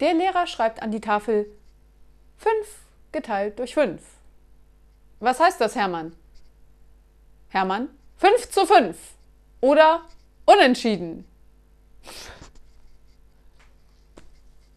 Der Lehrer schreibt an die Tafel 5 geteilt durch 5. Was heißt das, Hermann? Hermann, 5 zu 5 oder unentschieden.